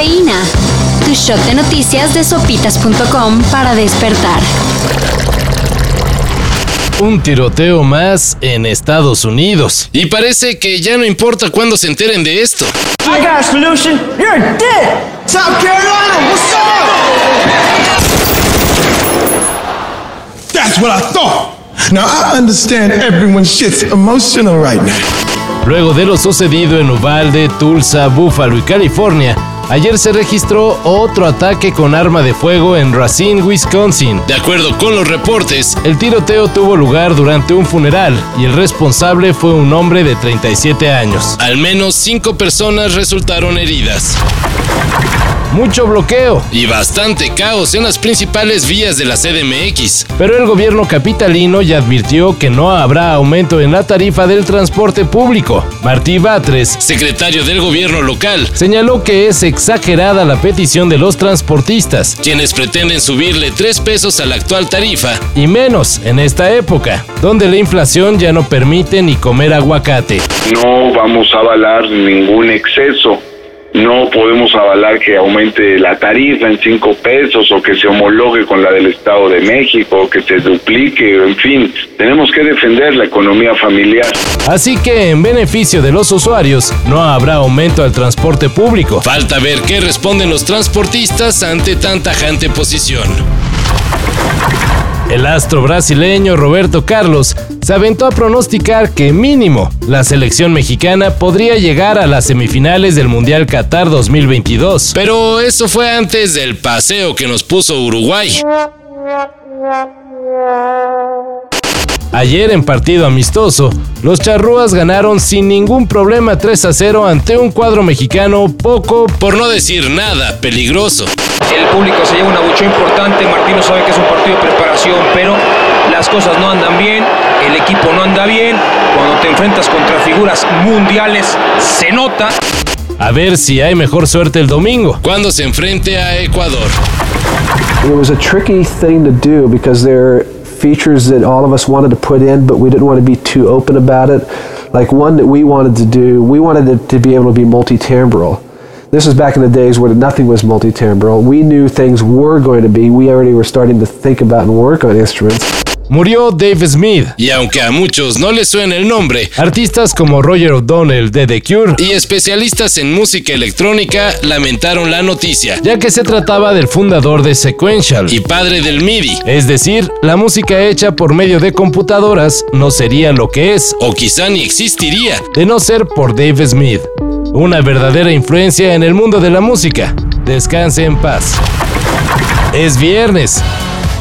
Cafeína. Tu shot de noticias de sopitas.com para despertar. Un tiroteo más en Estados Unidos. Y parece que ya no importa cuándo se enteren de esto. I got a solution. You're dead. South Carolina, what's up? That's what I thought. Now I understand everyone's shit's emotional right now. Luego de lo sucedido en Uvalde, Tulsa, Buffalo y California, ayer se registró otro ataque con arma de fuego en Racine, Wisconsin. De acuerdo con los reportes, el tiroteo tuvo lugar durante un funeral y el responsable fue un hombre de 37 años. Al menos cinco personas resultaron heridas. Mucho bloqueo y bastante caos en las principales vías de la CDMX. Pero el gobierno capitalino ya advirtió que no habrá aumento en la tarifa del transporte público. Martí Batres, secretario del gobierno local, señaló que es exagerada la petición de los transportistas, quienes pretenden subirle 3 pesos a la actual tarifa y menos en esta época, donde la inflación ya no permite ni comer aguacate. No vamos a avalar ningún exceso no podemos avalar que aumente la tarifa en cinco pesos o que se homologue con la del Estado de México, que se duplique, en fin, tenemos que defender la economía familiar. Así que en beneficio de los usuarios, no habrá aumento al transporte público. Falta ver qué responden los transportistas ante tan tajante posición. El astro brasileño Roberto Carlos se aventó a pronosticar que mínimo la selección mexicana podría llegar a las semifinales del Mundial Qatar 2022. Pero eso fue antes del paseo que nos puso Uruguay. Ayer en partido amistoso, los charrúas ganaron sin ningún problema 3 a 0 ante un cuadro mexicano poco, por no decir nada, peligroso. El público se lleva una bucha importante, Martino sabe que es un partido de preparación, pero las cosas no andan bien, el equipo no anda bien, cuando te enfrentas contra figuras mundiales se nota. A ver si hay mejor suerte el domingo, cuando se enfrente a Ecuador. It was a tricky thing to do because there are features that all of us wanted to put in, but we didn't want to be too open about it. Like one that we wanted to do, we wanted it to be able to be multi-timbral. This was back in the days where nothing was multi-timbral. We knew things were going to be. We already were starting to think about and work on instruments. Murió Dave Smith, y aunque a muchos no les suena el nombre, artistas como Roger O'Donnell de The Cure y especialistas en música electrónica lamentaron la noticia, ya que se trataba del fundador de Sequential y padre del MIDI, es decir, la música hecha por medio de computadoras no sería lo que es, o quizá ni existiría, de no ser por Dave Smith. Una verdadera influencia en el mundo de la música. Descanse en paz. Es viernes.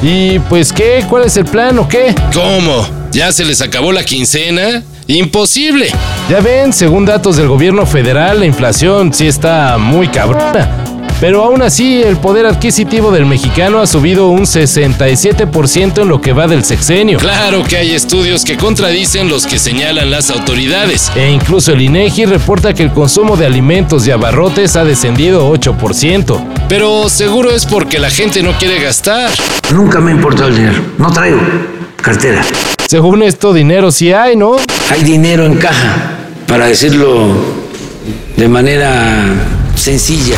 ¿Y pues qué? ¿Cuál es el plan o qué? ¿Cómo? ¿Ya se les acabó la quincena? Imposible. Ya ven, según datos del gobierno federal, la inflación sí está muy cabrona. Pero aún así, el poder adquisitivo del mexicano ha subido un 67% en lo que va del sexenio. Claro que hay estudios que contradicen los que señalan las autoridades. E incluso el INEGI reporta que el consumo de alimentos y abarrotes ha descendido 8%. Pero seguro es porque la gente no quiere gastar. Nunca me importó el dinero. No traigo cartera. Según esto, dinero sí hay, ¿no? Hay dinero en caja, para decirlo de manera sencilla.